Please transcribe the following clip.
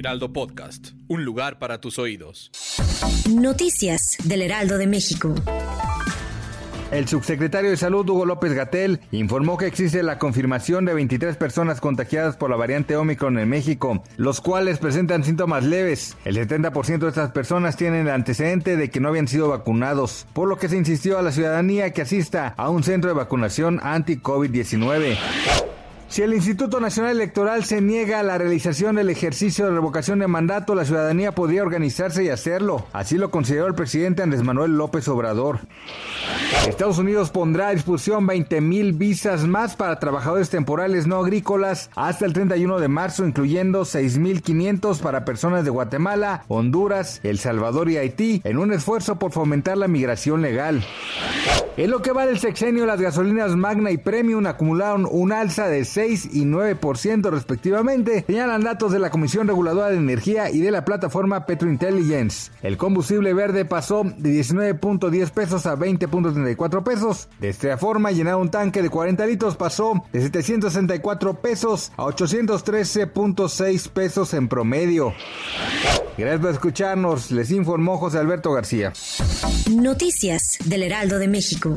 Heraldo Podcast. Un lugar para tus oídos. Noticias del Heraldo de México. El subsecretario de Salud, Hugo López Gatel, informó que existe la confirmación de 23 personas contagiadas por la variante Omicron en México, los cuales presentan síntomas leves. El 70% de estas personas tienen el antecedente de que no habían sido vacunados, por lo que se insistió a la ciudadanía que asista a un centro de vacunación anti-COVID-19. Si el Instituto Nacional Electoral se niega a la realización del ejercicio de revocación de mandato, la ciudadanía podría organizarse y hacerlo. Así lo consideró el presidente Andrés Manuel López Obrador. Estados Unidos pondrá a disposición 20 mil visas más para trabajadores temporales no agrícolas hasta el 31 de marzo, incluyendo 6.500 para personas de Guatemala, Honduras, El Salvador y Haití, en un esfuerzo por fomentar la migración legal. En lo que va del sexenio, las gasolinas Magna y Premium acumularon un alza de 6 y 9% respectivamente, señalan datos de la Comisión Reguladora de Energía y de la plataforma Petrointelligence. El combustible verde pasó de 19.10 pesos a 20.34 pesos. De esta forma, llenar un tanque de 40 litros pasó de 764 pesos a 813.6 pesos en promedio. Gracias por escucharnos, les informó José Alberto García. Noticias del Heraldo de México.